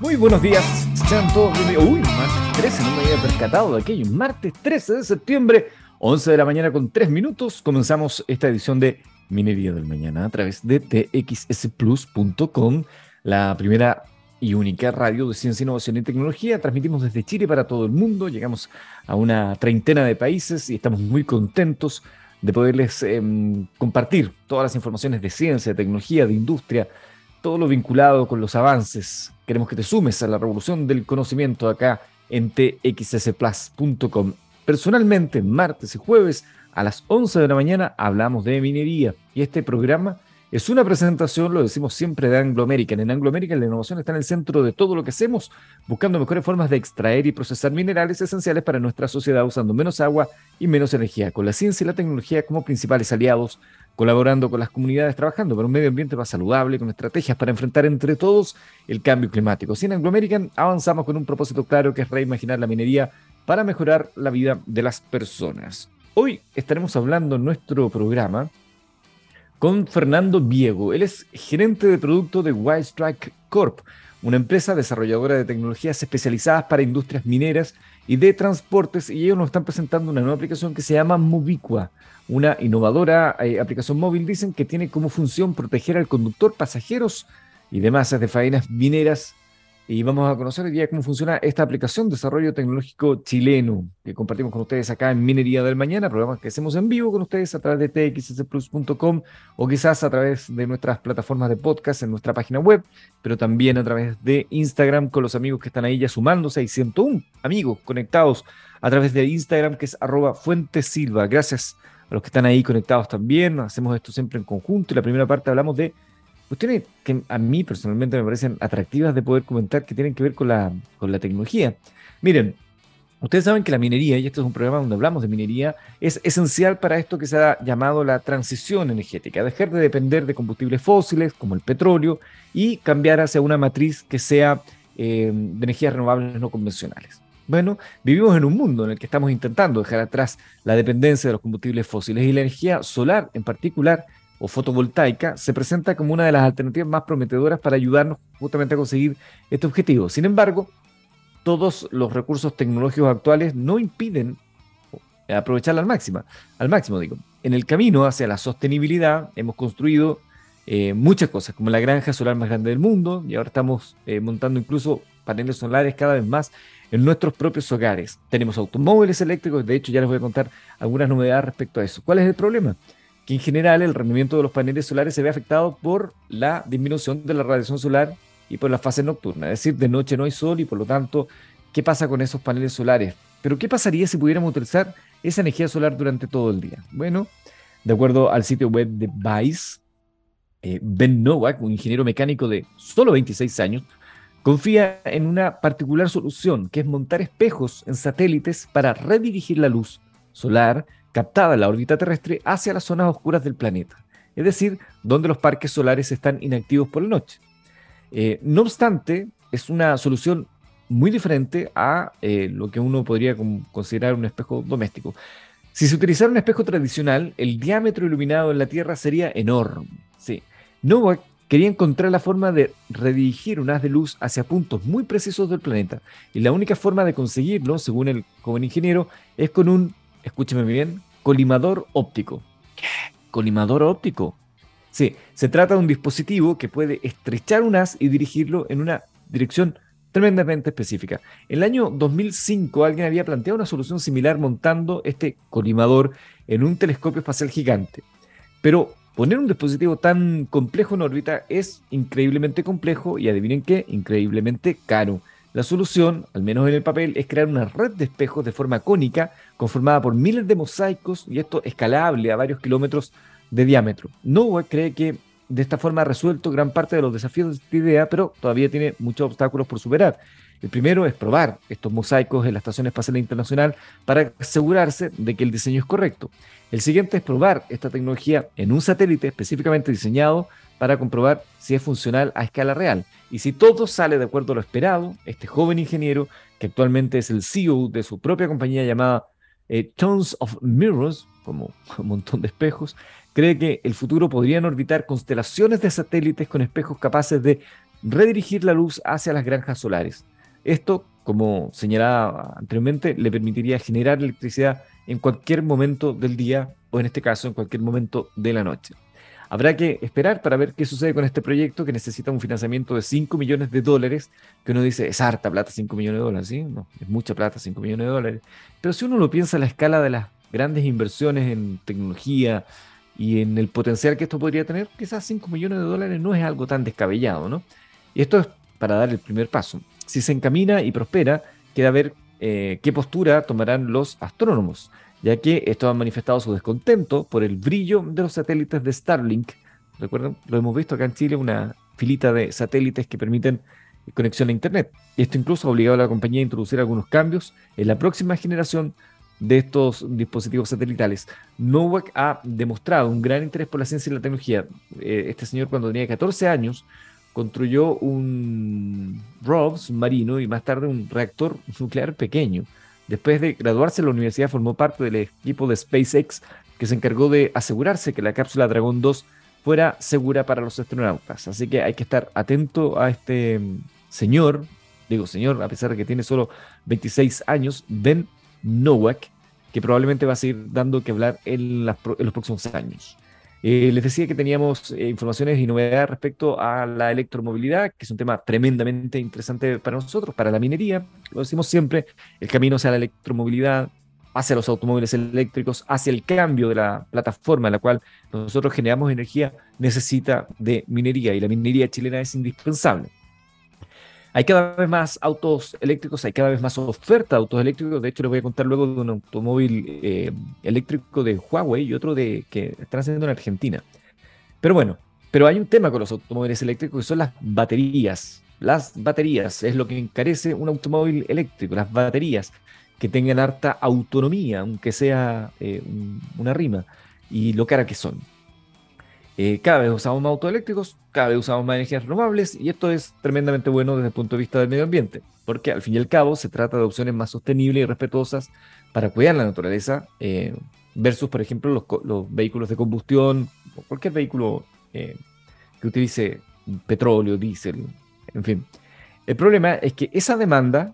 Muy buenos días, sean todos bienvenidos. Uy, martes 13, no me había percatado de aquello. Martes 13 de septiembre, 11 de la mañana con 3 minutos, comenzamos esta edición de Minería del Mañana a través de txsplus.com, la primera y única radio de ciencia, innovación y tecnología. Transmitimos desde Chile para todo el mundo, llegamos a una treintena de países y estamos muy contentos de poderles em, compartir todas las informaciones de ciencia, de tecnología, de industria, todo lo vinculado con los avances. Queremos que te sumes a la revolución del conocimiento acá en txsplus.com. Personalmente, martes y jueves a las 11 de la mañana hablamos de minería y este programa es una presentación, lo decimos siempre, de Anglo American. En Anglo American la innovación está en el centro de todo lo que hacemos, buscando mejores formas de extraer y procesar minerales esenciales para nuestra sociedad usando menos agua y menos energía, con la ciencia y la tecnología como principales aliados, colaborando con las comunidades, trabajando para un medio ambiente más saludable, con estrategias para enfrentar entre todos el cambio climático. Sin en Anglo American avanzamos con un propósito claro que es reimaginar la minería para mejorar la vida de las personas. Hoy estaremos hablando en nuestro programa con Fernando Viego. Él es gerente de producto de White Strike Corp, una empresa desarrolladora de tecnologías especializadas para industrias mineras y de transportes, y ellos nos están presentando una nueva aplicación que se llama Movicua, una innovadora eh, aplicación móvil, dicen que tiene como función proteger al conductor, pasajeros y demás de faenas mineras y vamos a conocer hoy día cómo funciona esta aplicación de desarrollo tecnológico chileno que compartimos con ustedes acá en Minería del Mañana, programas que hacemos en vivo con ustedes a través de txsplus.com o quizás a través de nuestras plataformas de podcast en nuestra página web, pero también a través de Instagram con los amigos que están ahí ya sumándose. Hay 101 amigos conectados a través de Instagram que es arroba fuentesilva. Gracias a los que están ahí conectados también. Hacemos esto siempre en conjunto y la primera parte hablamos de cuestiones que a mí personalmente me parecen atractivas de poder comentar que tienen que ver con la, con la tecnología. Miren, ustedes saben que la minería, y este es un programa donde hablamos de minería, es esencial para esto que se ha llamado la transición energética, dejar de depender de combustibles fósiles como el petróleo y cambiar hacia una matriz que sea eh, de energías renovables no convencionales. Bueno, vivimos en un mundo en el que estamos intentando dejar atrás la dependencia de los combustibles fósiles y la energía solar en particular o fotovoltaica se presenta como una de las alternativas más prometedoras para ayudarnos justamente a conseguir este objetivo. Sin embargo, todos los recursos tecnológicos actuales no impiden aprovecharla al máximo, al máximo digo. En el camino hacia la sostenibilidad hemos construido eh, muchas cosas, como la granja solar más grande del mundo, y ahora estamos eh, montando incluso paneles solares cada vez más en nuestros propios hogares. Tenemos automóviles eléctricos, de hecho ya les voy a contar algunas novedades respecto a eso. ¿Cuál es el problema? Que en general el rendimiento de los paneles solares se ve afectado por la disminución de la radiación solar y por la fase nocturna, es decir, de noche no hay sol y por lo tanto, ¿qué pasa con esos paneles solares? Pero ¿qué pasaría si pudiéramos utilizar esa energía solar durante todo el día? Bueno, de acuerdo al sitio web de Vice, eh, Ben Nowak, un ingeniero mecánico de solo 26 años, confía en una particular solución, que es montar espejos en satélites para redirigir la luz solar captada la órbita terrestre hacia las zonas oscuras del planeta, es decir, donde los parques solares están inactivos por la noche. Eh, no obstante, es una solución muy diferente a eh, lo que uno podría considerar un espejo doméstico. Si se utilizara un espejo tradicional, el diámetro iluminado en la Tierra sería enorme. Sí. Novak quería encontrar la forma de redirigir un haz de luz hacia puntos muy precisos del planeta. Y la única forma de conseguirlo, según el joven ingeniero, es con un escúcheme bien, colimador óptico. ¿Qué? ¿Colimador óptico? Sí, se trata de un dispositivo que puede estrechar un haz y dirigirlo en una dirección tremendamente específica. En el año 2005 alguien había planteado una solución similar montando este colimador en un telescopio espacial gigante. Pero poner un dispositivo tan complejo en órbita es increíblemente complejo y adivinen qué, increíblemente caro. La solución, al menos en el papel, es crear una red de espejos de forma cónica, conformada por miles de mosaicos y esto escalable a varios kilómetros de diámetro. Noah cree que de esta forma ha resuelto gran parte de los desafíos de esta idea, pero todavía tiene muchos obstáculos por superar. El primero es probar estos mosaicos en la Estación Espacial Internacional para asegurarse de que el diseño es correcto. El siguiente es probar esta tecnología en un satélite específicamente diseñado para comprobar si es funcional a escala real. Y si todo sale de acuerdo a lo esperado, este joven ingeniero, que actualmente es el CEO de su propia compañía llamada eh, Tons of Mirrors, como un montón de espejos, cree que el futuro podrían orbitar constelaciones de satélites con espejos capaces de redirigir la luz hacia las granjas solares. Esto, como señalaba anteriormente, le permitiría generar electricidad en cualquier momento del día o en este caso en cualquier momento de la noche. Habrá que esperar para ver qué sucede con este proyecto que necesita un financiamiento de 5 millones de dólares, que uno dice, es harta plata 5 millones de dólares, ¿sí? No, es mucha plata 5 millones de dólares. Pero si uno lo piensa a la escala de las grandes inversiones en tecnología y en el potencial que esto podría tener, quizás 5 millones de dólares no es algo tan descabellado, ¿no? Y esto es para dar el primer paso. Si se encamina y prospera, queda ver eh, qué postura tomarán los astrónomos ya que estos han manifestado su descontento por el brillo de los satélites de Starlink. Recuerden, lo hemos visto acá en Chile, una filita de satélites que permiten conexión a Internet. Esto incluso ha obligado a la compañía a introducir algunos cambios en la próxima generación de estos dispositivos satelitales. Nowak ha demostrado un gran interés por la ciencia y la tecnología. Eh, este señor cuando tenía 14 años construyó un ROV submarino y más tarde un reactor nuclear pequeño. Después de graduarse la universidad formó parte del equipo de SpaceX que se encargó de asegurarse que la cápsula Dragon 2 fuera segura para los astronautas. Así que hay que estar atento a este mm, señor, digo señor, a pesar de que tiene solo 26 años, Ben Nowak, que probablemente va a seguir dando que hablar en los próximos años. Eh, les decía que teníamos eh, informaciones y novedades respecto a la electromovilidad, que es un tema tremendamente interesante para nosotros, para la minería. Lo decimos siempre, el camino hacia la electromovilidad, hacia los automóviles eléctricos, hacia el cambio de la plataforma en la cual nosotros generamos energía, necesita de minería y la minería chilena es indispensable. Hay cada vez más autos eléctricos, hay cada vez más oferta de autos eléctricos. De hecho, les voy a contar luego de un automóvil eh, eléctrico de Huawei y otro de que están haciendo en Argentina. Pero bueno, pero hay un tema con los automóviles eléctricos que son las baterías. Las baterías es lo que encarece un automóvil eléctrico, las baterías que tengan harta autonomía, aunque sea eh, una rima, y lo cara que son. Eh, cada vez usamos más autos eléctricos, cada vez usamos más energías renovables y esto es tremendamente bueno desde el punto de vista del medio ambiente, porque al fin y al cabo se trata de opciones más sostenibles y respetuosas para cuidar la naturaleza eh, versus, por ejemplo, los, vehículos de combustión o cualquier vehículo eh, que utilice petróleo, diésel, en fin. El problema es que esa demanda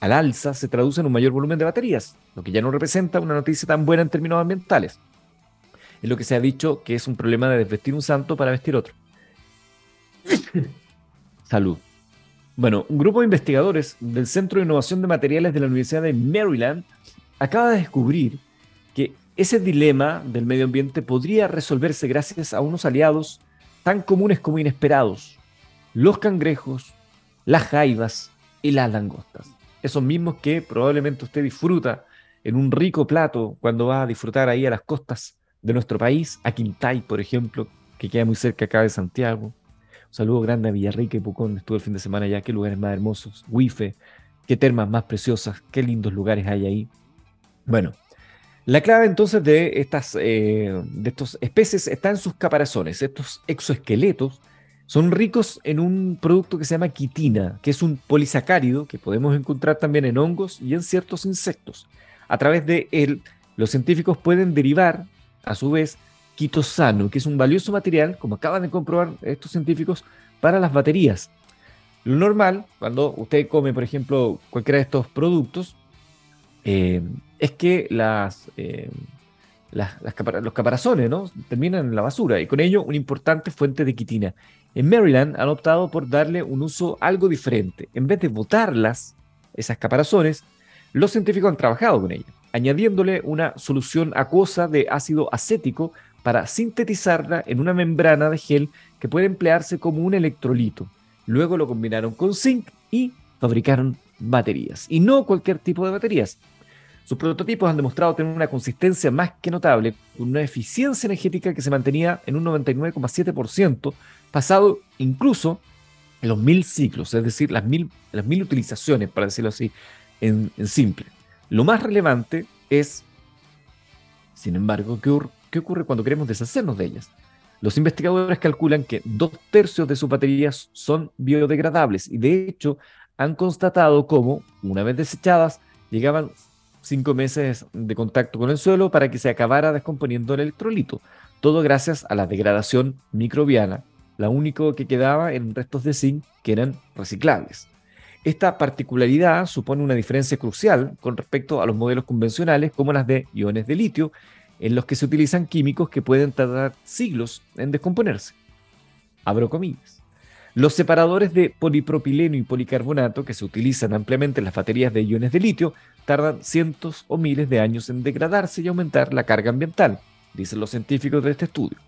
al alza se traduce en un mayor volumen de baterías, lo que ya no representa una noticia tan buena en términos ambientales es lo que se ha dicho que es un problema de desvestir un santo para vestir otro. Salud. Bueno, un grupo de investigadores del Centro de Innovación de Materiales de la Universidad de Maryland acaba de descubrir que ese dilema del medio ambiente podría resolverse gracias a unos aliados tan comunes como inesperados, los cangrejos, las jaivas y las langostas. Esos mismos que probablemente usted disfruta en un rico plato cuando va a disfrutar ahí a las costas de nuestro país, a Quintay, por ejemplo, que queda muy cerca acá de Santiago. Un saludo grande a Villarrica y Pucón, estuve el fin de semana allá, qué lugares más hermosos, Wife, qué termas más preciosas, qué lindos lugares hay ahí. Bueno, la clave entonces de estas eh, de estos especies está en sus caparazones. Estos exoesqueletos son ricos en un producto que se llama quitina, que es un polisacárido que podemos encontrar también en hongos y en ciertos insectos. A través de él, los científicos pueden derivar a su vez, quitosano, que es un valioso material, como acaban de comprobar estos científicos, para las baterías. Lo normal, cuando usted come, por ejemplo, cualquiera de estos productos, eh, es que las, eh, los caparazones ¿no? terminan en la basura y con ello una importante fuente de quitina. En Maryland han optado por darle un uso algo diferente. En vez de botarlas, esas caparazones, los científicos han trabajado con ellas añadiéndole una solución acuosa de ácido acético para sintetizarla en una membrana de gel que puede emplearse como un electrolito. Luego lo combinaron con zinc y fabricaron baterías. Y no cualquier tipo de baterías. Sus prototipos han demostrado tener una consistencia más que notable, con una eficiencia energética que se mantenía en un 99,7%, pasado incluso en los mil ciclos, es decir, las mil, las mil utilizaciones, para decirlo así, en simple. Lo más relevante es, sin embargo, ¿qué, ocurre cuando queremos deshacernos de ellas? Los investigadores calculan que dos tercios de sus baterías son biodegradables y de hecho han constatado cómo, una vez desechadas, llegaban cinco meses de contacto con el suelo para que se acabara descomponiendo el electrolito. Todo gracias a la degradación microbiana, lo único que quedaba eran restos de zinc que eran reciclables. Esta particularidad supone una diferencia crucial con respecto a los modelos convencionales como las de iones de litio, en los que se utilizan químicos que pueden tardar siglos en descomponerse. Abro comillas. Los separadores de polipropileno y policarbonato que se utilizan ampliamente en las baterías de iones de litio tardan cientos o miles de años en degradarse y aumentar la carga ambiental, dicen los científicos de este estudio.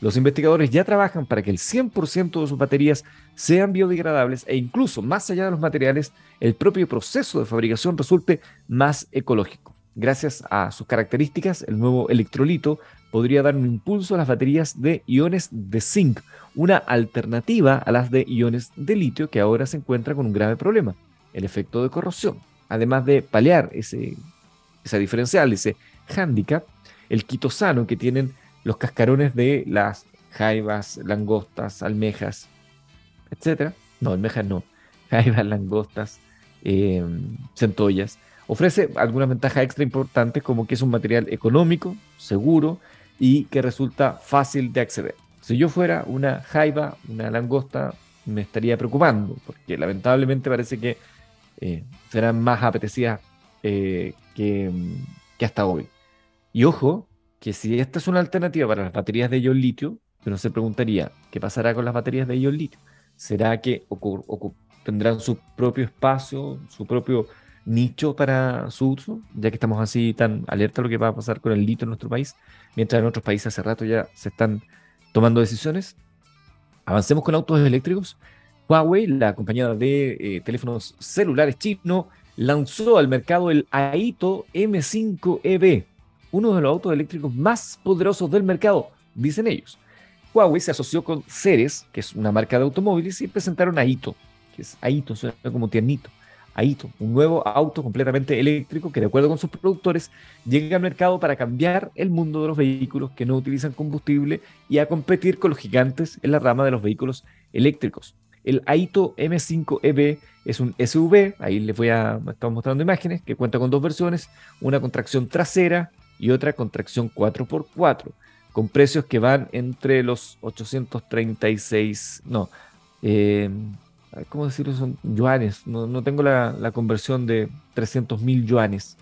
Los investigadores ya trabajan para que el 100% de sus baterías sean biodegradables e incluso más allá de los materiales, el propio proceso de fabricación resulte más ecológico. Gracias a sus características, el nuevo electrolito podría dar un impulso a las baterías de iones de zinc, una alternativa a las de iones de litio que ahora se encuentra con un grave problema, el efecto de corrosión. Además de paliar ese, esa diferencial, ese hándicap, el quitosano que tienen los cascarones de las jaivas, langostas, almejas, etc. No, almejas no. Jaivas, langostas, eh, centollas. Ofrece algunas ventajas extra importantes como que es un material económico, seguro y que resulta fácil de acceder. Si yo fuera una jaiba, una langosta, me estaría preocupando, porque lamentablemente parece que eh, serán más apetecidas eh, que, que hasta hoy. Y ojo, que si esta es una alternativa para las baterías de ion litio, uno se preguntaría, ¿qué pasará con las baterías de ion litio? ¿Será que tendrán su propio espacio, su propio nicho para su uso? Ya que estamos así tan alerta a lo que va a pasar con el litio en nuestro país, mientras en otros países hace rato ya se están tomando decisiones. Avancemos con autos eléctricos. Huawei, la compañía de eh, teléfonos celulares chino, lanzó al mercado el Aito M5EV, uno de los autos eléctricos más poderosos del mercado, dicen ellos. Huawei se asoció con Ceres, que es una marca de automóviles, y presentaron Aito, que es Aito, suena como tiernito. Aito, un nuevo auto completamente eléctrico que de acuerdo con sus productores llega al mercado para cambiar el mundo de los vehículos que no utilizan combustible y a competir con los gigantes en la rama de los vehículos eléctricos. El Aito M5EV es un SUV, ahí les voy a estar mostrando imágenes, que cuenta con dos versiones, una con tracción trasera y otra con tracción 4x4, con precios que van entre los 836, no, eh, ¿cómo decirlo? Son yuanes, no, tengo la, conversión de 300 mil yuanes.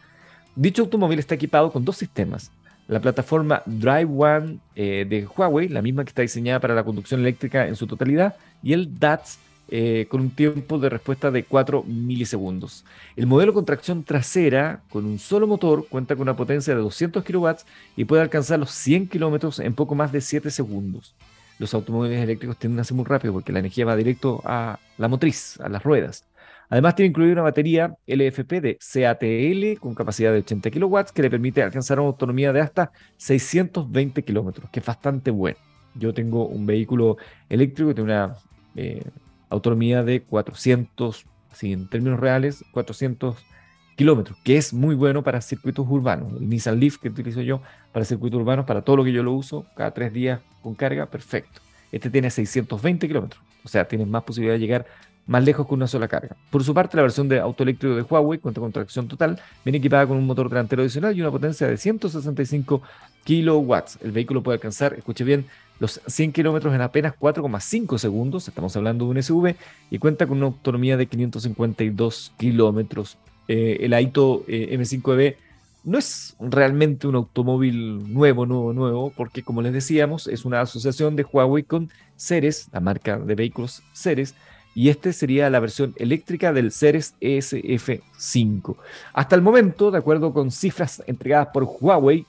Dicho automóvil está equipado con dos sistemas. La plataforma Drive One eh, de Huawei, la misma que está diseñada para la conducción eléctrica en su totalidad, y el DATS eh, con un tiempo de respuesta de 4 milisegundos. El modelo con tracción trasera, con un solo motor, cuenta con una potencia de 200 kW y puede alcanzar los 100 km en poco más de 7 segundos. Los automóviles eléctricos tienden a ser muy rápido porque la energía va directo a la motriz, a las ruedas. Además tiene incluida una batería LFP de CATL con capacidad de 80 kW que le permite alcanzar una autonomía de hasta 620 km, que es bastante bueno. Yo tengo un vehículo eléctrico tiene una eh, autonomía de 400, así en términos reales, 400 kilómetros, que es muy bueno para circuitos urbanos. El Nissan Leaf que utilizo yo para circuitos urbanos, para todo lo que yo lo uso, cada tres días con carga, perfecto. Este tiene 620 kilómetros, o sea, tienes más posibilidad de llegar más lejos con una sola carga. Por su parte, la versión de auto eléctrico de Huawei cuenta con tracción total, viene equipada con un motor delantero adicional y una potencia de 165 kilowatts. El vehículo puede alcanzar, escuche bien, los 100 kilómetros en apenas 4,5 segundos, estamos hablando de un SUV, y cuenta con una autonomía de 552 kilómetros. Eh, el Aito eh, M5EV no es realmente un automóvil nuevo, nuevo, nuevo, porque como les decíamos, es una asociación de Huawei con Ceres, la marca de vehículos Ceres, y este sería la versión eléctrica del Ceres ESF5. Hasta el momento, de acuerdo con cifras entregadas por Huawei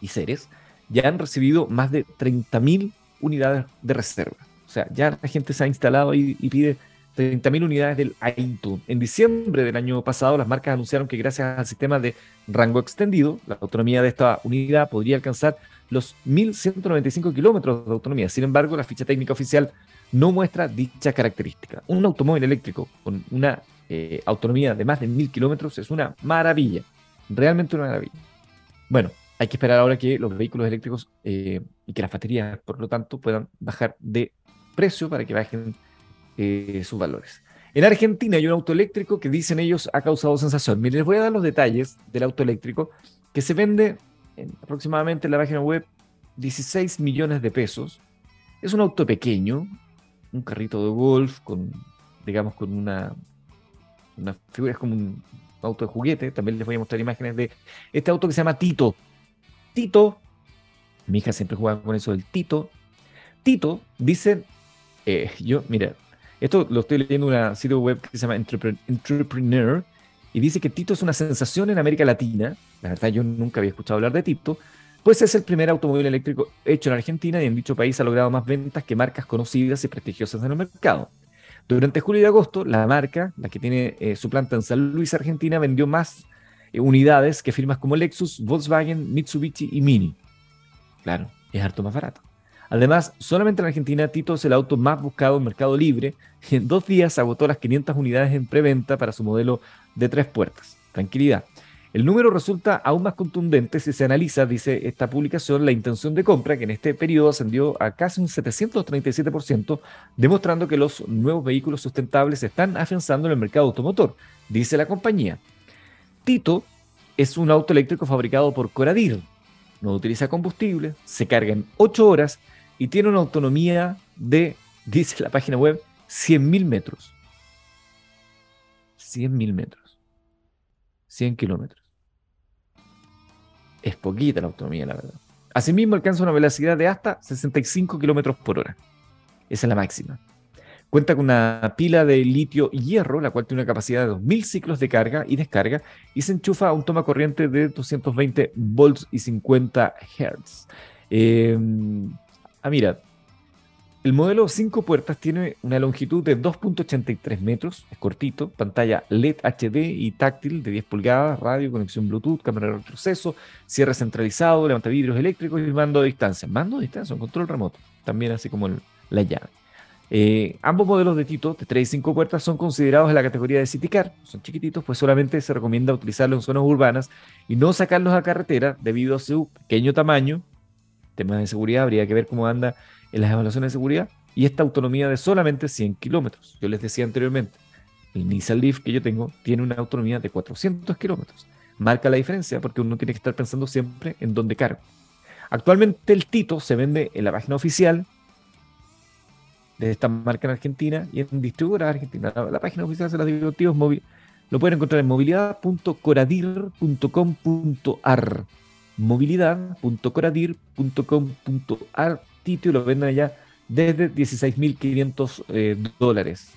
y Ceres, ya han recibido más de 30.000 unidades de reserva. O sea, ya la gente se ha instalado y, y pide 30.000 unidades del AITU. En diciembre del año pasado, las marcas anunciaron que gracias al sistema de rango extendido, la autonomía de esta unidad podría alcanzar los 1.195 kilómetros de autonomía. Sin embargo, la ficha técnica oficial no muestra dicha característica. Un automóvil eléctrico con una eh, autonomía de más de 1.000 kilómetros es una maravilla. Realmente una maravilla. Bueno, hay que esperar ahora que los vehículos eléctricos eh, y que las baterías, por lo tanto, puedan bajar de precio para que bajen eh, sus valores. En Argentina hay un auto eléctrico que dicen ellos ha causado sensación. Miren, les voy a dar los detalles del auto eléctrico que se vende en aproximadamente en la página web 16 millones de pesos. Es un auto pequeño, un carrito de golf con, digamos, con una, una figura, es como un auto de juguete. También les voy a mostrar imágenes de este auto que se llama Tito. Tito, mi hija siempre juega con eso del Tito. Tito dice, eh, yo, mira, esto lo estoy leyendo en una sitio web que se llama Entrepreneur y dice que Tito es una sensación en América Latina. La verdad, yo nunca había escuchado hablar de Tito. Pues es el primer automóvil eléctrico hecho en Argentina y en dicho país ha logrado más ventas que marcas conocidas y prestigiosas en el mercado. Durante julio y agosto, la marca, la que tiene eh, su planta en San Luis, Argentina, vendió más eh, unidades que firmas como Lexus, Volkswagen, Mitsubishi y Mini. Claro, es harto más barato. Además, solamente en Argentina, Tito es el auto más buscado en Mercado Libre y en dos días agotó las 500 unidades en preventa para su modelo de tres puertas. Tranquilidad. El número resulta aún más contundente si se analiza, dice esta publicación, la intención de compra, que en este periodo ascendió a casi un 737%, demostrando que los nuevos vehículos sustentables están afianzando en el mercado automotor, dice la compañía. Tito es un auto eléctrico fabricado por Coradir. No utiliza combustible, se carga en 8 horas y tiene una autonomía de, dice la página web, 100.000 metros. 100.000 metros. 100 kilómetros es poquita la autonomía, la verdad. Asimismo, alcanza una velocidad de hasta 65 kilómetros por hora. Esa es la máxima. Cuenta con una pila de litio y hierro, la cual tiene una capacidad de 2000 ciclos de carga y descarga, y se enchufa a un toma corriente de 220 volts y 50 hertz. Eh, ah, mira, el modelo 5 puertas tiene una longitud de 2.83 metros, es cortito, pantalla LED HD y táctil de 10 pulgadas, radio, conexión Bluetooth, cámara de retroceso, cierre centralizado, levanta vidrios eléctricos y mando a distancia. Mando a distancia, un control remoto, también así como la llave. Eh, ambos modelos de Tito, de 3 y 5 puertas, son considerados en la categoría de City Car. Son chiquititos, pues solamente se recomienda utilizarlos en zonas urbanas y no sacarlos a carretera debido a su pequeño tamaño. Temas de seguridad, habría que ver cómo anda en las evaluaciones de seguridad y esta autonomía de solamente 100 kilómetros. Yo les decía anteriormente, el Nissan Leaf que yo tengo tiene una autonomía de 400 kilómetros. Marca la diferencia porque uno tiene que estar pensando siempre en dónde cargo. Actualmente el Tito se vende en la página oficial de esta marca en Argentina y en distribuidoras argentinas. La, página oficial de los dispositivos móviles lo pueden encontrar en movilidad.coradir.com.ar movilidad.coradir.com.ar Tito y lo venden allá desde 16.500 eh, dólares.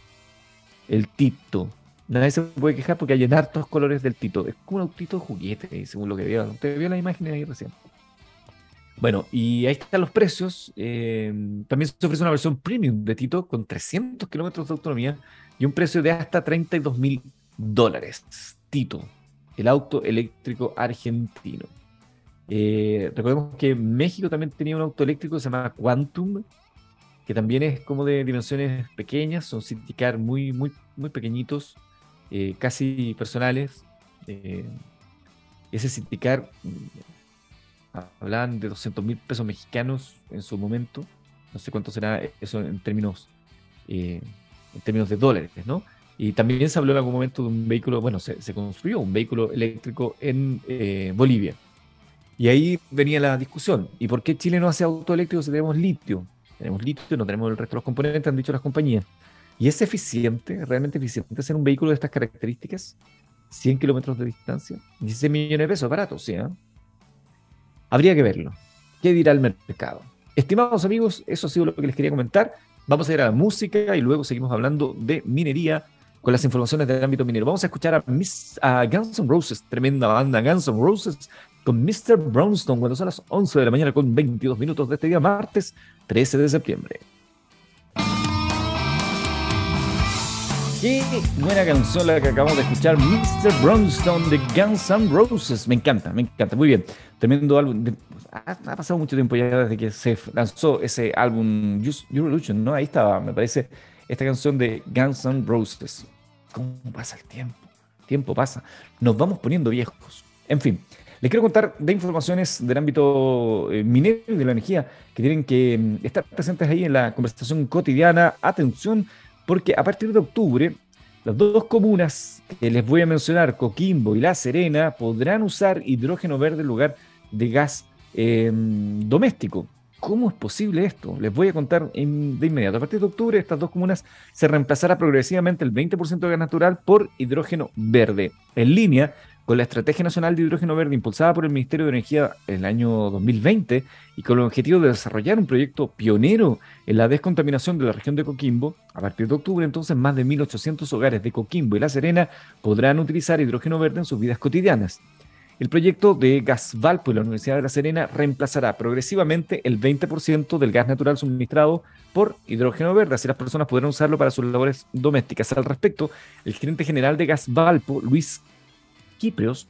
El Tito. Nadie se puede quejar porque hay en hartos colores del Tito. Es como un autito juguete, según lo que veo. Usted vio la imagen ahí recién. Bueno, y ahí están los precios. Eh, también se ofrece una versión premium de Tito con 300 kilómetros de autonomía y un precio de hasta 32 mil dólares. Tito, el auto eléctrico argentino. Eh, recordemos que México también tenía un auto eléctrico que se llama Quantum, que también es como de dimensiones pequeñas, son city car muy, muy, muy pequeñitos, eh, casi personales. Eh, ese city car mm, hablaban de 200 mil pesos mexicanos en su momento, no sé cuánto será eso en términos, en términos de dólares, ¿no? Y también se habló en algún momento de un vehículo, bueno, se, se construyó un vehículo eléctrico en Bolivia y ahí venía la discusión. ¿Y por qué Chile no hace auto eléctrico si tenemos litio? Tenemos litio, no tenemos el resto de los componentes, han dicho las compañías. ¿Y es eficiente, realmente eficiente hacer un vehículo de estas características? 100 kilómetros de distancia, 16 millones de pesos, barato, ¿sí? ¿eh? Habría que verlo. ¿Qué dirá el mercado? Estimados amigos, eso ha sido lo que les quería comentar. Vamos a ir a la música y luego seguimos hablando de minería con las informaciones del ámbito minero. Vamos a escuchar a, Miss, a Guns N' Roses, tremenda banda Guns N' Roses, con Mr. Brownstone cuando son las 11 de la mañana con 22 minutos de este día, martes 13 de septiembre. Qué buena canción la que acabamos de escuchar, Mr. Brownstone de Guns N' Roses. Me encanta, me encanta. Muy bien. Tremendo álbum. Ha, pasado mucho tiempo ya desde que se lanzó ese álbum Revolution, ¿no? Ahí estaba, me parece, esta canción de Guns N' Roses. ¿Cómo pasa el tiempo? El tiempo pasa. Nos vamos poniendo viejos. En fin, les quiero contar de informaciones del ámbito eh, minero y de la energía que tienen que mm, estar presentes ahí en la conversación cotidiana. Atención, porque a partir de octubre, las dos comunas que les voy a mencionar, Coquimbo y La Serena, podrán usar hidrógeno verde en lugar de gas em, doméstico. ¿Cómo es posible esto? Les voy a contar de inmediato. A partir de octubre, estas dos comunas se reemplazará progresivamente el 20% de gas natural por hidrógeno verde, en línea con la Estrategia Nacional de Hidrógeno Verde impulsada por el Ministerio de Energía en el año 2020 y con el objetivo de desarrollar un proyecto pionero en la descontaminación de la región de Coquimbo, a partir de octubre entonces más de 1.800 hogares de Coquimbo y La Serena podrán utilizar hidrógeno verde en sus vidas cotidianas. El proyecto de Gas Valpo de la Universidad de La Serena reemplazará progresivamente el 20% del gas natural suministrado por hidrógeno verde, así las personas podrán usarlo para sus labores domésticas. Al respecto, el gerente general de Gas Valpo, Luis Kiprios,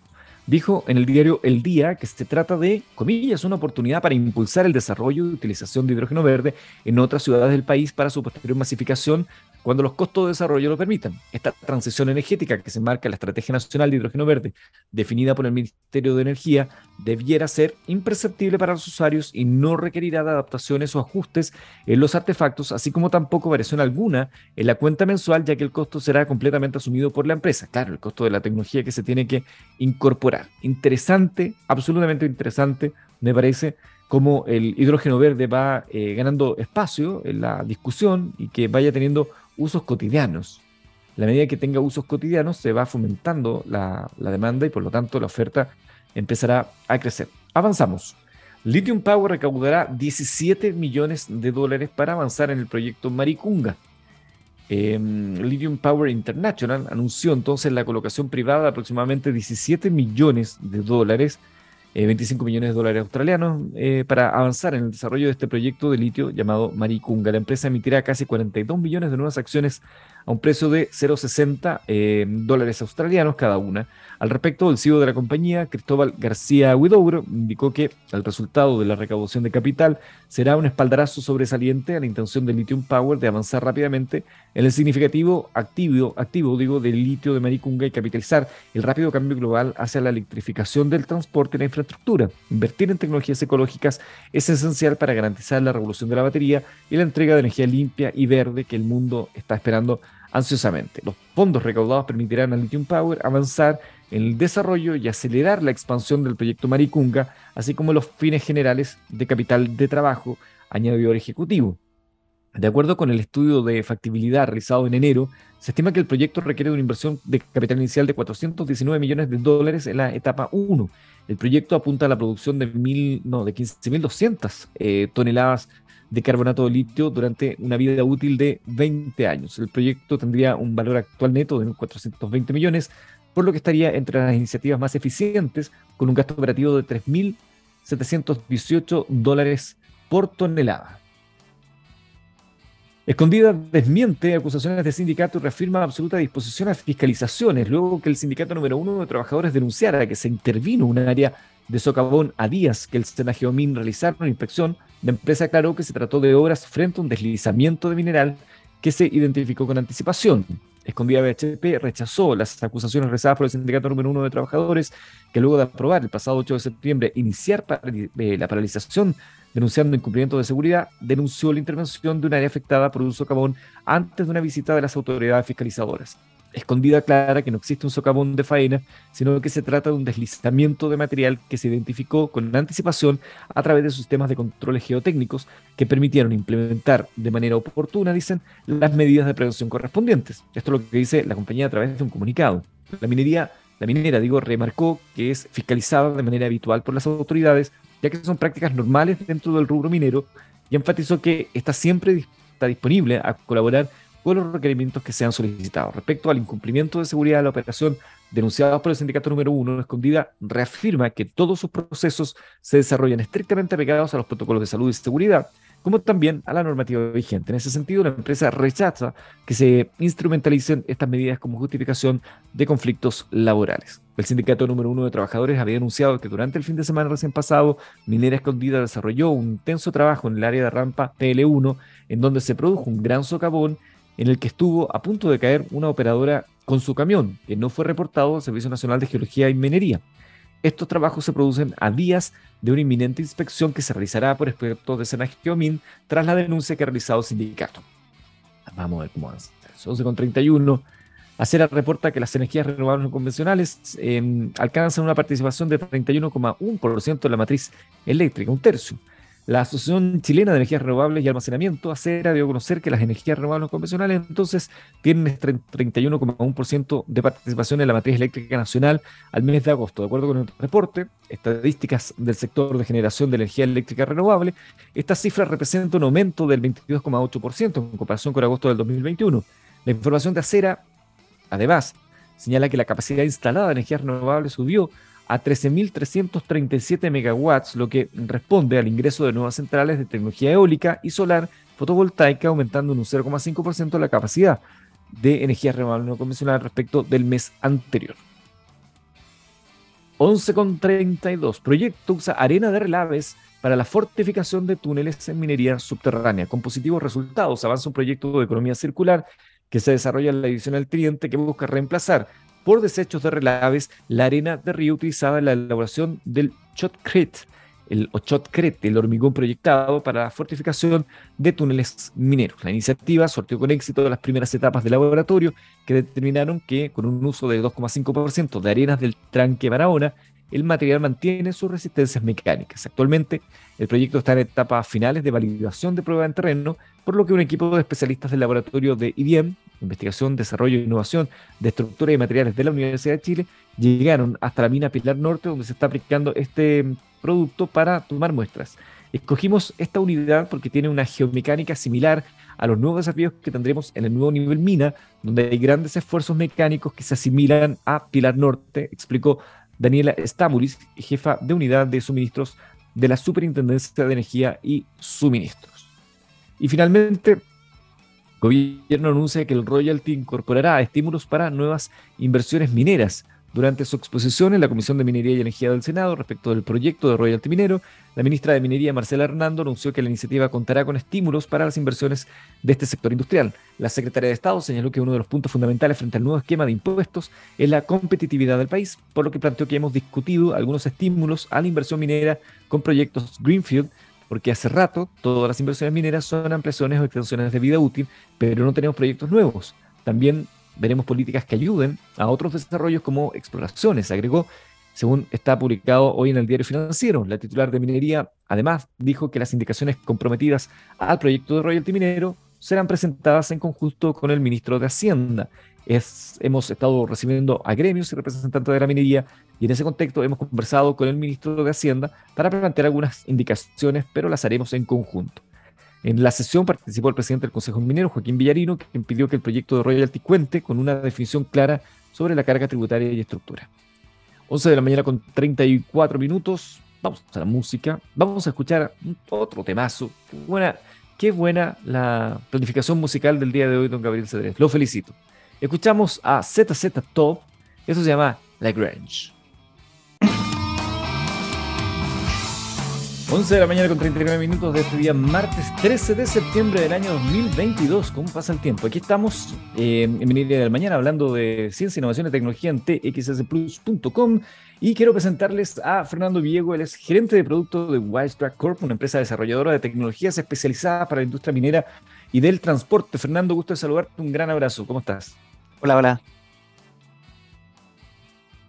dijo en el diario El Día que se trata de, comillas, una oportunidad para impulsar el desarrollo y utilización de hidrógeno verde en otras ciudades del país para su posterior masificación cuando los costos de desarrollo lo permitan. Esta transición energética que se marca en la Estrategia Nacional de Hidrógeno Verde, definida por el Ministerio de Energía, debiera ser imperceptible para los usuarios y no requerirá de adaptaciones o ajustes en los artefactos, así como tampoco variación alguna en la cuenta mensual, ya que el costo será completamente asumido por la empresa. Claro, el costo de la tecnología que se tiene que incorporar. Interesante, absolutamente interesante, me parece cómo el hidrógeno verde va eh, ganando espacio en la discusión y que vaya teniendo usos cotidianos. la medida que tenga usos cotidianos, se va fomentando la, demanda y por lo tanto la oferta empezará a crecer. Avanzamos. Lithium Power recaudará 17 millones de dólares para avanzar en el proyecto Maricunga. Em, Lithium Power International anunció entonces la colocación privada de aproximadamente 17 millones de dólares 25 eh, millones de dólares australianos eh, para avanzar en el desarrollo de este proyecto de litio llamado Maricunga. La empresa emitirá casi 42 millones de nuevas acciones a un precio de 0,60 eh, dólares australianos cada una. Al respecto, el CEO de la compañía, Cristóbal García Huidobro, indicó que el resultado de la recaudación de capital será un espaldarazo sobresaliente a la intención de Lithium Power de avanzar rápidamente en el significativo activo, activo digo, del litio de Maricunga y capitalizar el rápido cambio global hacia la electrificación del transporte y la infraestructura. Invertir en tecnologías ecológicas es esencial para garantizar la revolución de la batería y la entrega de energía limpia y verde que el mundo está esperando ansiosamente. Los fondos recaudados permitirán a Lithium Power avanzar el desarrollo y acelerar la expansión del proyecto Maricunga, así como los fines generales de capital de trabajo, añadió el Ejecutivo. De acuerdo con el estudio de factibilidad realizado en enero, se estima que el proyecto requiere una inversión de capital inicial de 419 millones de dólares en la etapa 1. El proyecto apunta a la producción de, de 15.200 eh, toneladas de carbonato de litio durante una vida útil de 20 años. El proyecto tendría un valor actual neto de 420 millones, por lo que estaría entre las iniciativas más eficientes, con un gasto operativo de 3.718 dólares por tonelada. Escondida desmiente acusaciones de sindicato y reafirma absoluta disposición a fiscalizaciones, luego que el sindicato número uno de trabajadores denunciara que se intervino un área de socavón a días que el Senageomin realizaron una inspección, la empresa aclaró que se trató de obras frente a un deslizamiento de mineral que se identificó con anticipación. Escondida BHP rechazó las acusaciones realizadas por el sindicato número uno de trabajadores, que luego de aprobar el pasado 8 de septiembre iniciar eh, la paralización denunciando incumplimiento de seguridad, denunció la intervención de un área afectada por un socavón antes de una visita de las autoridades fiscalizadoras escondida clara que no existe un socavón de faena, sino que se trata de un deslizamiento de material que se identificó con anticipación a través de sistemas de controles geotécnicos que permitieron implementar de manera oportuna, dicen, las medidas de prevención correspondientes. Esto es lo que dice la compañía a través de un comunicado. La minería, la minera, digo, remarcó que es fiscalizada de manera habitual por las autoridades, ya que son prácticas normales dentro del rubro minero, y enfatizó que está siempre está disponible a colaborar con los requerimientos que sean solicitados. Respecto al incumplimiento de seguridad de la operación denunciados por el sindicato número uno, Escondida reafirma que todos sus procesos se desarrollan estrictamente apegados a los protocolos de salud y seguridad, como también a la normativa vigente. En ese sentido, la empresa rechaza que se instrumentalicen estas medidas como justificación de conflictos laborales. El sindicato número uno de trabajadores había anunciado que durante el fin de semana recién pasado, Minera Escondida desarrolló un intenso trabajo en el área de rampa PL1, en donde se produjo un gran socavón en el que estuvo a punto de caer una operadora con su camión, que no fue reportado al Servicio Nacional de Geología y Minería. Estos trabajos se producen a días de una inminente inspección que se realizará por expertos de Senageomin tras la denuncia que ha realizado el sindicato. Vamos a ver cómo avanza. 11.31. Acera reporta que las energías renovables no convencionales em, alcanzan una participación de 31,1% en la matriz eléctrica, un tercio. La Asociación Chilena de Energías Renovables y Almacenamiento, ACERA, dio a conocer que las energías renovables convencionales entonces tienen 31,1% de participación en la matriz eléctrica nacional al mes de agosto. De acuerdo con el reporte, estadísticas del sector de generación de energía eléctrica renovable, esta cifra representa un aumento del 22,8% en comparación con agosto del 2021. La información de ACERA, además, señala que la capacidad instalada de energías renovables subió a 13.337 megawatts, lo que responde al ingreso de nuevas centrales de tecnología eólica y solar fotovoltaica, aumentando en un 0,5% la capacidad de energía renovable no convencional respecto del mes anterior. 11,32. Proyecto usa arena de relaves para la fortificación de túneles en minería subterránea. Con positivos resultados, avanza un proyecto de economía circular que se desarrolla en la división del Triente que busca reemplazar por desechos de relaves la arena de río utilizada en la elaboración del shotcrete, el shotcrete, el hormigón proyectado para la fortificación de túneles mineros. La iniciativa sortió con éxito las primeras etapas de laboratorio que determinaron que con un uso de 2,5% de arenas del tranque Barahona, el material mantiene sus resistencias mecánicas. Actualmente, el proyecto está en etapas finales de validación de prueba en terreno, por lo que un equipo de especialistas del laboratorio de IBM, Investigación, Desarrollo e Innovación de Estructura y Materiales de la Universidad de Chile, llegaron hasta la mina Pilar Norte, donde se está aplicando este producto para tomar muestras. Escogimos esta unidad porque tiene una geomecánica similar a los nuevos desafíos que tendremos en el nuevo nivel mina, donde hay grandes esfuerzos mecánicos que se asimilan a Pilar Norte, explicó Daniela Stamulis, jefa de unidad de suministros de la Superintendencia de Energía y Suministros. Y finalmente, gobierno anuncia que el royalty incorporará estímulos para nuevas inversiones mineras durante su exposición en la Comisión de Minería y Energía del Senado respecto del proyecto de royalty minero, la ministra de Minería, Marcela Hernando, anunció que la iniciativa contará con estímulos para las inversiones de este sector industrial. La secretaria de Estado señaló que uno de los puntos fundamentales frente al nuevo esquema de impuestos es la competitividad del país, por lo que planteó que hemos discutido algunos estímulos a la inversión minera con proyectos Greenfield, porque hace rato todas las inversiones mineras son ampliaciones o extensiones de vida útil, pero no tenemos proyectos nuevos. También veremos políticas que ayuden a otros desarrollos como exploraciones, agregó, según está publicado hoy en el diario financiero. La titular de minería además dijo que las indicaciones comprometidas al proyecto de royalty minero serán presentadas en conjunto con el ministro de Hacienda. Hemos estado recibiendo a gremios y representantes de la minería y en ese contexto hemos conversado con el ministro de Hacienda para plantear algunas indicaciones, pero las haremos en conjunto. En la sesión participó el presidente del Consejo Minero, Joaquín Villarino, quien pidió que el proyecto de royalty cuente con una definición clara sobre la carga tributaria y estructura. 11 de la mañana con 34 minutos. Vamos a la música. Vamos a escuchar otro temazo. Qué buena, qué buena la planificación musical del día de hoy, don Gabriel Cedrés. Lo felicito. Escuchamos a ZZ Top. Eso se llama La Grange. 11 de la mañana con 39 minutos de este día, martes 13 de septiembre del año 2022. ¿Cómo pasa el tiempo? Aquí estamos eh, en Minería del Mañana hablando de ciencia, innovación y tecnología en txsplus.com y quiero presentarles a Fernando Villego, él es gerente de producto de Wisetrack Corp, una empresa desarrolladora de tecnologías especializadas para la industria minera y del transporte. Fernando, gusto de saludarte, un gran abrazo. ¿Cómo estás? Hola, hola.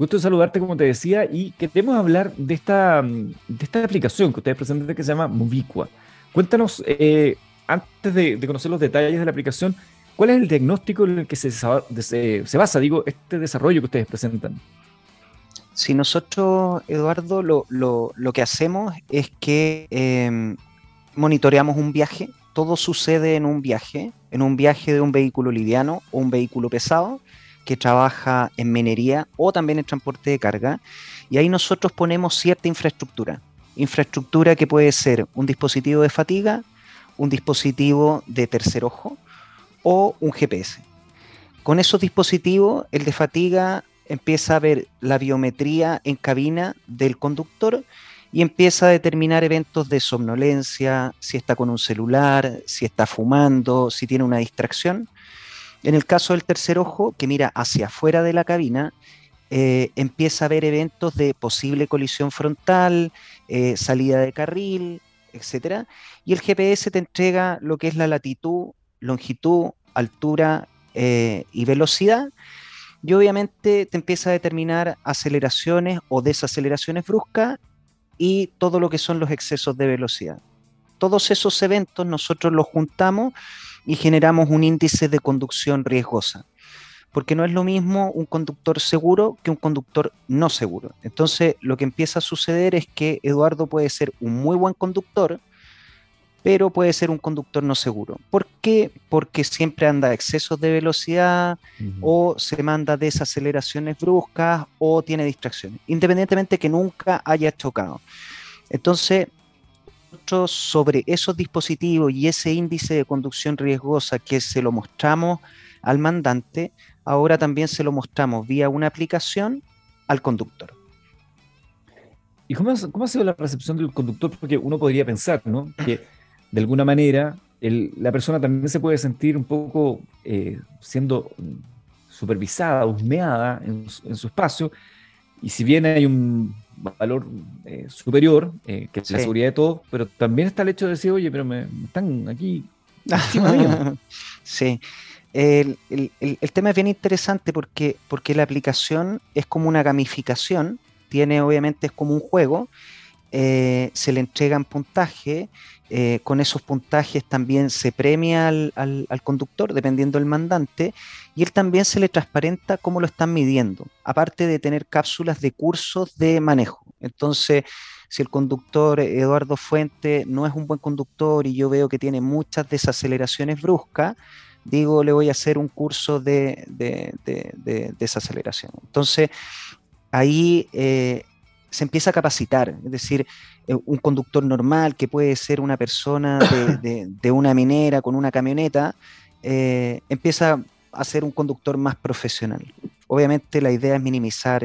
Gusto saludarte, como te decía, y queremos hablar de esta, de esta aplicación que ustedes presentan que se llama Movicua. Cuéntanos, eh, antes de, conocer los detalles de la aplicación, ¿cuál es el diagnóstico en el que se, se, basa, digo, este desarrollo que ustedes presentan? Si nosotros, Eduardo, lo, que hacemos es que em, monitoreamos un viaje, todo sucede en un viaje, en un viaje de un vehículo liviano o un vehículo pesado, que trabaja en minería o también en transporte de carga. Y ahí nosotros ponemos cierta infraestructura. Infraestructura que puede ser un dispositivo de fatiga, un dispositivo de tercer ojo o un GPS. Con esos dispositivos, el de fatiga empieza a ver la biometría en cabina del conductor y empieza a determinar eventos de somnolencia, si está con un celular, si está fumando, si tiene una distracción. En el caso del tercer ojo, que mira hacia afuera de la cabina, eh, empieza a ver eventos de posible colisión frontal, eh, salida de carril, etc. Y el GPS te entrega lo que es la latitud, longitud, altura eh, y velocidad. Y obviamente te empieza a determinar aceleraciones o desaceleraciones bruscas y todo lo que son los excesos de velocidad. todos esos eventos nosotros los juntamos y generamos un índice de conducción riesgosa. Porque no es lo mismo un conductor seguro que un conductor no seguro. Entonces, lo que empieza a suceder es que Eduardo puede ser un muy buen conductor, pero puede ser un conductor no seguro. ¿Por qué? Porque siempre anda a excesos de velocidad o se manda desaceleraciones bruscas o tiene distracciones, independientemente que nunca haya chocado. Entonces, sobre esos dispositivos y ese índice de conducción riesgosa que se lo mostramos al mandante, ahora también se lo mostramos vía una aplicación al conductor. ¿Y cómo, ha sido la recepción del conductor? Porque uno podría pensar, ¿no? Que de alguna manera la persona también se puede sentir un poco eh, siendo supervisada, husmeada en, su espacio, y si bien hay un valor eh, superior, eh, que es la seguridad de todos, pero también está el hecho de decir, oye, pero me, están aquí Sí, el, tema es bien interesante porque, porque la aplicación es como una gamificación, tiene obviamente es como un juego, se le entregan puntaje eh, con esos puntajes también se premia al, conductor, dependiendo del mandante, y él también se le transparenta cómo lo están midiendo, aparte de tener cápsulas de cursos de manejo. Entonces, si el conductor Eduardo Fuente no es un buen conductor y yo veo que tiene muchas desaceleraciones bruscas, digo, le voy a hacer un curso de, desaceleración. Entonces, ahí eh, se empieza a capacitar, es decir, eh, un conductor normal que puede ser una persona de, una minera con una camioneta, eh, empieza a ser un conductor más profesional. Obviamente la idea es minimizar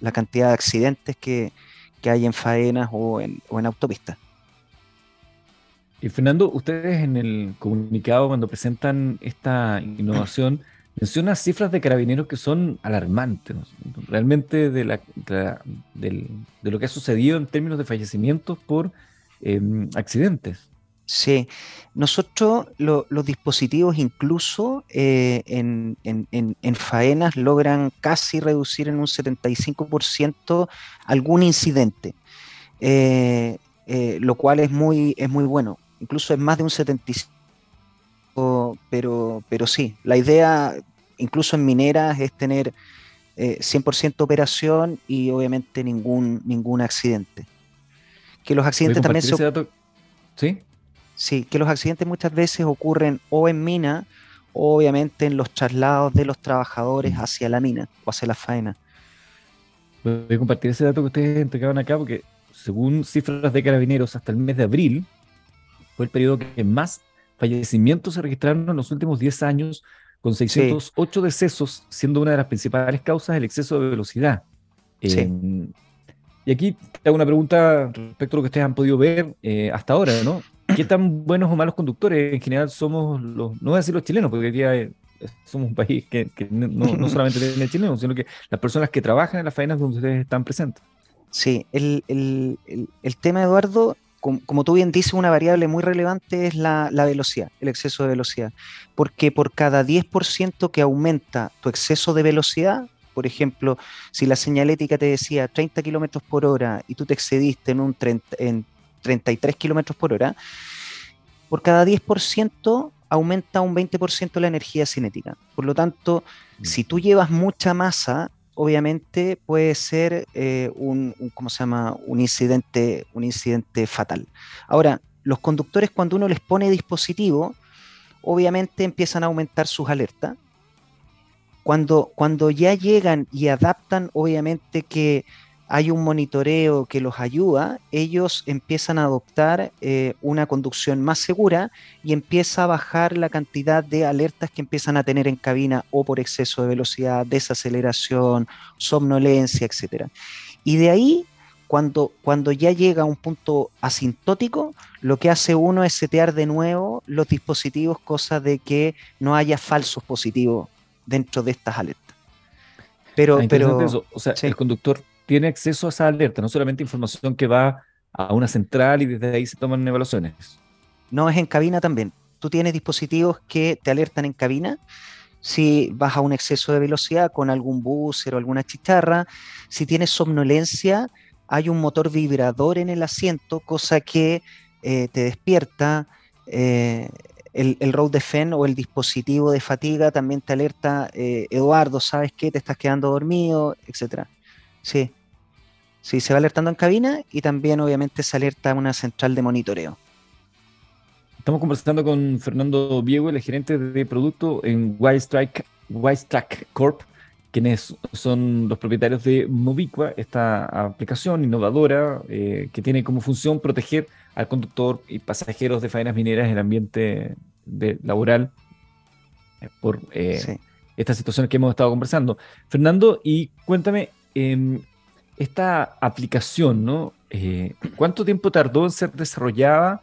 la cantidad de accidentes que, hay en faenas o en, o en autopistas. Y Fernando, ustedes en el comunicado cuando presentan esta innovación menciona cifras de carabineros que son alarmantes, realmente de, lo que ha sucedido en términos de fallecimientos por em, accidentes. Sí, nosotros los dispositivos incluso eh, en, faenas logran casi reducir en un 75% algún incidente, eh, eh, lo cual es muy, es muy bueno, incluso es más de un 75% pero, pero sí, la idea, incluso en mineras, es tener 100% eh, operación y obviamente ningún, ningún accidente. Que los accidentes también ¿Sí? Sí, que los accidentes muchas veces ocurren o en mina o obviamente en los traslados de los trabajadores mm. hacia la mina o hacia la faena. Voy a compartir ese dato que ustedes entregaban acá porque según cifras de carabineros hasta el mes de abril fue el periodo que más fallecimientos se registraron en los últimos 10 años, con 608 decesos, siendo una de las principales causas el exceso de velocidad. Em, y aquí te hago una pregunta respecto a lo que ustedes han podido ver eh, hasta ahora, ¿no? ¿Qué tan buenos o malos conductores en general somos los, no voy a decir los chilenos, porque hoy día somos un país que, no, solamente tiene chilenos, sino que las personas que trabajan en las faenas donde ustedes están presentes? Sí, el, el, el tema, Eduardo, como, tú bien dices, una variable muy relevante es la, velocidad, el exceso de velocidad. Porque por cada 10% que aumenta tu exceso de velocidad, por ejemplo, si la señalética te decía 30 kilómetros por hora y tú te excediste en, un 30, en 33 kilómetros por hora, por cada 10% aumenta un 20% la energía cinética. Por lo tanto, mm. si tú llevas mucha masa, obviamente puede ser eh, un, ¿cómo se llama? un incidente, un incidente fatal. Ahora, los conductores cuando uno les pone dispositivo, obviamente empiezan a aumentar sus alertas. Cuando, cuando ya llegan y adaptan, obviamente que hay un monitoreo que los ayuda, ellos empiezan a adoptar eh, una conducción más segura y empieza a bajar la cantidad de alertas que empiezan a tener en cabina o por exceso de velocidad, desaceleración, somnolencia, etc. Y de ahí, cuando, cuando ya llega a un punto asintótico, lo que hace uno es setear de nuevo los dispositivos, cosa de que no haya falsos positivos dentro de estas alertas. Pero, ah, pero O sea, el conductor tiene acceso a esa alerta, no solamente información que va a una central y desde ahí se toman evaluaciones. No, es en cabina también. Tú tienes dispositivos que te alertan en cabina si vas a un exceso de velocidad con algún búcer o alguna chicharra. Si tienes somnolencia, hay un motor vibrador en el asiento, cosa que te despierta. el, el road defend o el dispositivo de fatiga también te alerta, Eduardo, ¿sabes qué? Te estás quedando dormido, etcétera. Sí, Sí, se va alertando en cabina y también obviamente se alerta una central de monitoreo. Estamos conversando con Fernando Viego, el gerente de producto en Wisetrack, Track Corp, quienes son los propietarios de Movicua, esta aplicación innovadora eh, que tiene como función proteger al conductor y pasajeros de faenas mineras en el ambiente laboral eh, por eh, estas situaciones que hemos estado conversando. Fernando, y cuéntame, em, esta aplicación, ¿no? Eh, ¿Cuánto tiempo tardó en ser desarrollada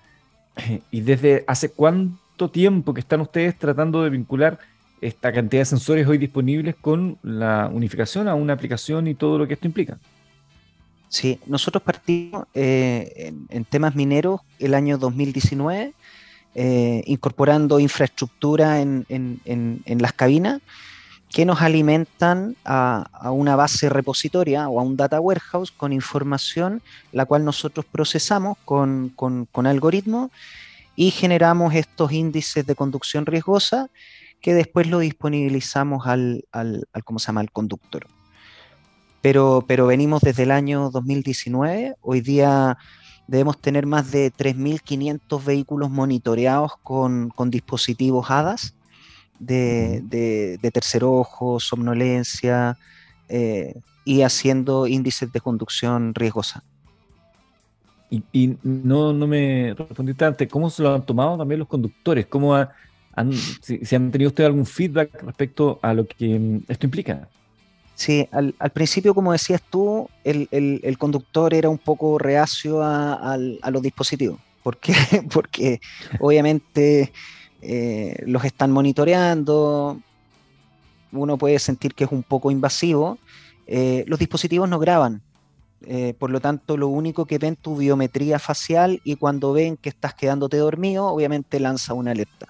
y desde hace cuánto tiempo que están ustedes tratando de vincular esta cantidad de sensores hoy disponibles con la unificación a una aplicación y todo lo que esto implica? Sí, nosotros partimos eh, en, temas mineros el año 2019, eh, incorporando infraestructura en, en las cabinas que nos alimentan a, una base repositoria o a un data warehouse con información la cual nosotros procesamos con, con, algoritmos y generamos estos índices de conducción riesgosa que después lo disponibilizamos al, al, ¿cómo se llama? al conductor. Pero, pero venimos desde el año 2019, hoy día debemos tener más de 3.500 vehículos monitoreados con, con dispositivos HADAS de, tercer ojo, somnolencia eh, y haciendo índices de conducción riesgosa. Y, no, no me respondiste antes, ¿cómo se lo han tomado también los conductores? ¿Cómo han, si, han tenido ustedes algún feedback respecto a lo que mm, esto implica? Sí, al, principio, como decías tú, el, conductor era un poco reacio a, a los dispositivos. ¿Por qué? Porque obviamente eh, los están monitoreando, uno puede sentir que es un poco invasivo. Eh, los dispositivos no graban, eh, por lo tanto lo único que ven tu biometría facial y cuando ven que estás quedándote dormido, obviamente lanza una alerta,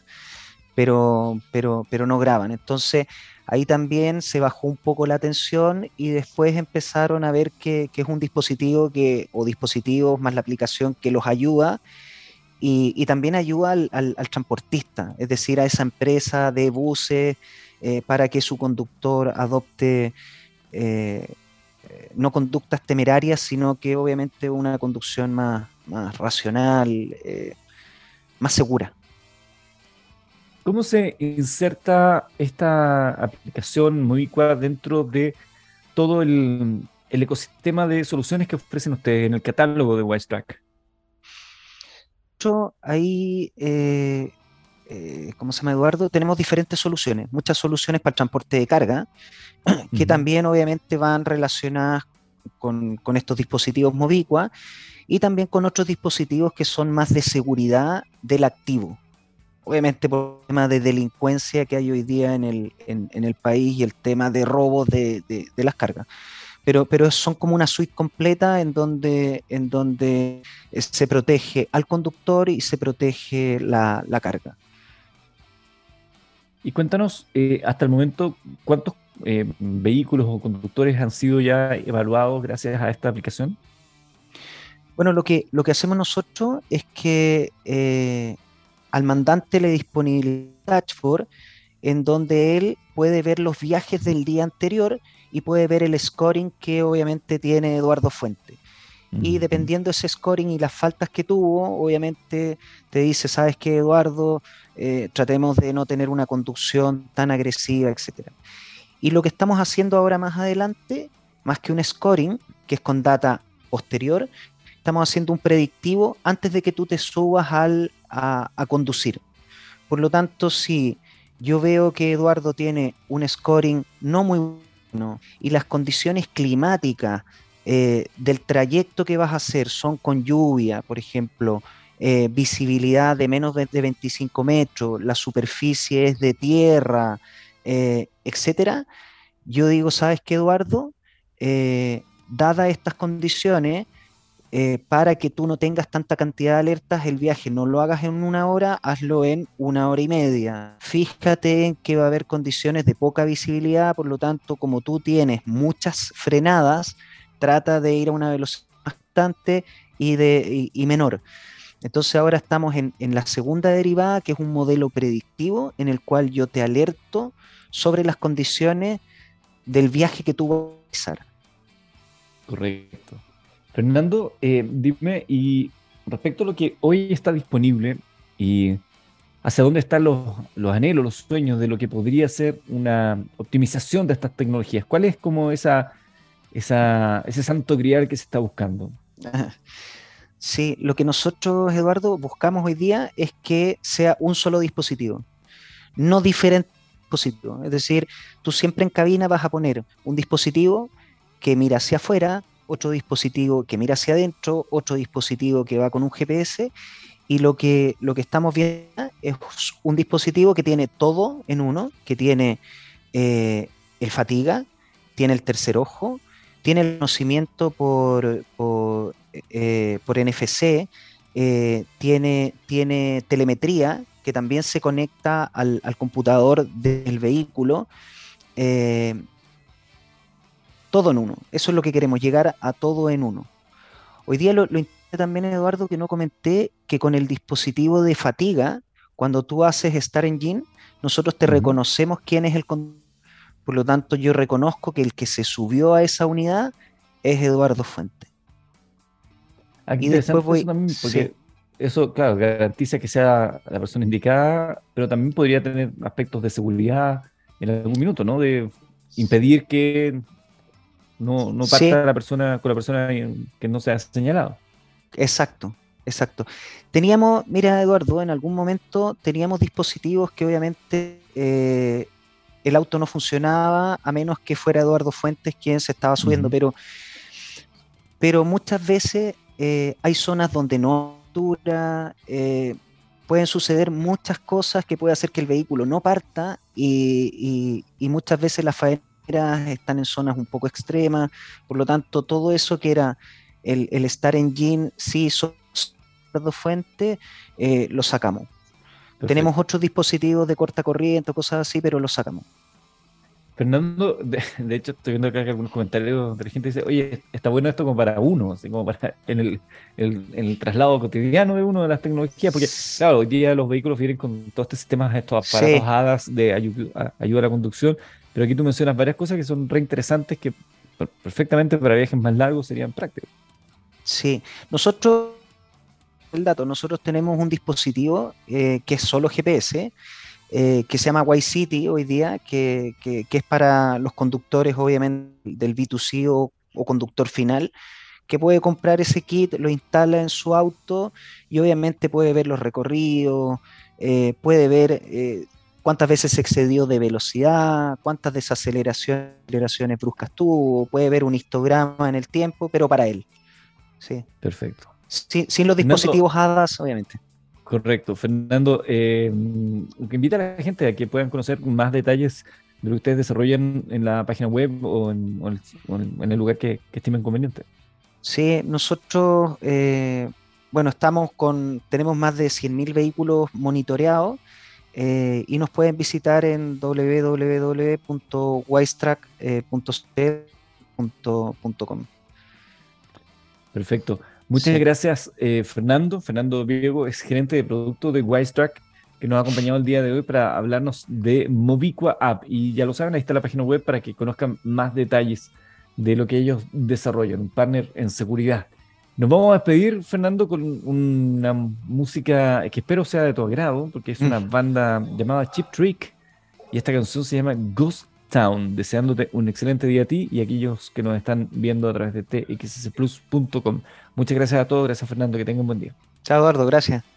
pero, pero, pero no graban. Entonces ahí también se bajó un poco la tensión y después empezaron a ver que, que es un dispositivo que, o dispositivos más la aplicación que los ayuda y, también ayuda al, transportista, es decir, a esa empresa de buses eh, para que su conductor adopte eh, no conductas temerarias, sino que obviamente una conducción más, racional, eh, más segura. ¿Cómo se inserta esta aplicación Movicua dentro de todo el, el, ecosistema de soluciones que ofrecen ustedes en el catálogo de WiseTrack? Ahí, eh, eh, ¿cómo se llama Eduardo? Tenemos diferentes soluciones, muchas soluciones para el transporte de carga, que también obviamente van relacionadas con, estos dispositivos Movicua y también con otros dispositivos que son más de seguridad del activo. Obviamente por el tema de delincuencia que hay hoy día en el, en, el país y el tema de robos de las cargas pero, son como una suite completa en donde, en donde eh, se protege al conductor y se protege la, carga. Y cuéntanos, eh, hasta el momento, ¿cuántos eh, vehículos o conductores han sido ya evaluados gracias a esta aplicación? Bueno, lo que, lo que hacemos nosotros es que al mandante le disponibilizamos dashboard en donde él puede ver los viajes del día anterior y puede ver el scoring que obviamente tiene Eduardo Fuente. Y dependiendo de ese scoring y las faltas que tuvo, obviamente te dice, sabes que Eduardo, eh, tratemos de no tener una conducción tan agresiva, etc. Y lo que estamos haciendo ahora más adelante, más que un scoring, que es con data posterior, estamos haciendo un predictivo antes de que tú te subas al, a, a conducir. Por lo tanto, si yo veo que Eduardo tiene un scoring no muy y las condiciones climáticas eh, del trayecto que vas a hacer son con lluvia, por ejemplo, eh, visibilidad de menos de, 25 metros, la superficie es de tierra, eh, etcétera, yo digo, ¿sabes qué, Eduardo? dadas estas condiciones, eh, para que tú no tengas tanta cantidad de alertas, el viaje no lo hagas en una hora, hazlo en una hora y media. Fíjate en que va a haber condiciones de poca visibilidad, por lo tanto, como tú tienes muchas frenadas, trata de ir a una velocidad bastante y, de, y, menor. Entonces ahora estamos en, la segunda derivada, que es un modelo predictivo en el cual yo te alerto sobre las condiciones del viaje que tú vas a realizar. Correcto. Fernando, eh, dime, y respecto a lo que hoy está disponible y hacia dónde están los, los, anhelos, los sueños de lo que podría ser una optimización de estas tecnologías, ¿cuál es como esa, esa ese santo grial que se está buscando? Sí, lo que nosotros, Eduardo, buscamos hoy día es que sea un solo dispositivo, no diferentes dispositivos. Es decir, tú siempre en cabina vas a poner un dispositivo que mira hacia afuera, otro dispositivo que mira hacia adentro, otro dispositivo que va con un GPS y lo que, lo que estamos viendo es un dispositivo que tiene todo en uno, que tiene eh, el fatiga, tiene el tercer ojo, tiene el conocimiento por, por, eh, NFC, eh, tiene, tiene telemetría que también se conecta al, computador del vehículo. Todo en uno. Eso es lo que queremos, llegar a todo en uno. Hoy día lo, lo también, Eduardo, que no comenté, que con el dispositivo de fatiga, cuando tú haces Star Engine, nosotros te reconocemos quién es el por lo tanto, yo reconozco que el que se subió a esa unidad es Eduardo Fuente. Aquí y después voy. Eso también, porque eso, claro, garantiza que sea la persona indicada, pero también podría tener aspectos de seguridad en algún minuto, ¿no? De impedir que no, no parta la persona con la persona que no se ha señalado. Exacto, exacto. Teníamos, mira Eduardo, en algún momento teníamos dispositivos que obviamente eh, el auto no funcionaba a menos que fuera Eduardo Fuentes quien se estaba subiendo, pero, pero muchas veces eh, hay zonas donde no dura, eh, pueden suceder muchas cosas que puede hacer que el vehículo no parta y, muchas veces las faenas están en zonas un poco extremas, por lo tanto todo eso que era el, el Star Engine, sí, Eduardo Fuentes, eh, lo sacamos. Tenemos otros dispositivos de corta corriente, cosas así, pero los sacamos. Fernando, de, hecho, estoy viendo acá algunos comentarios de la gente dice, oye, está bueno esto como para uno, así como para en el, traslado cotidiano de uno de las tecnologías, porque claro, hoy día los vehículos vienen con todos estos sistemas, estos aparatos HADAS de ayuda a la conducción, pero aquí tú mencionas varias cosas que son re interesantes que perfectamente para viajes más largos serían prácticos. Sí, nosotros el dato. Nosotros tenemos un dispositivo eh, que es solo GPS, eh, que se llama Y-City hoy día, que, es para los conductores, obviamente, del B2C o, conductor final, que puede comprar ese kit, lo instala en su auto y obviamente puede ver los recorridos, eh, puede ver cuántas veces se excedió de velocidad, cuántas desaceleraciones aceleraciones bruscas tuvo, puede ver un histograma en el tiempo, pero para él. Sí. Perfecto. Sin, los dispositivos HADAS, obviamente. Correcto. Fernando, eh, invita a la gente a que puedan conocer más detalles de lo que ustedes desarrollan en la página web o en, el lugar que, estimen conveniente. Sí, nosotros, eh, bueno, estamos con, tenemos más de 100.000 vehículos monitoreados eh, y nos pueden visitar en www.wisetrack.com. Perfecto. Muchas gracias, eh, Fernando. Fernando Diego es gerente de producto de Wisetrack, que nos ha acompañado el día de hoy para hablarnos de Movicua App. Y ya lo saben, ahí está la página web para que conozcan más detalles de lo que ellos desarrollan, un partner en seguridad. Nos vamos a despedir, Fernando, con una música que espero sea de tu agrado, porque es una mm. banda llamada Chip Trick y esta canción se llama Ghost Town, deseándote un excelente día a ti y a aquellos que nos están viendo a través de txsplus.com. Muchas gracias a todos, gracias Fernando, que tengan un buen día. Chao Eduardo, gracias.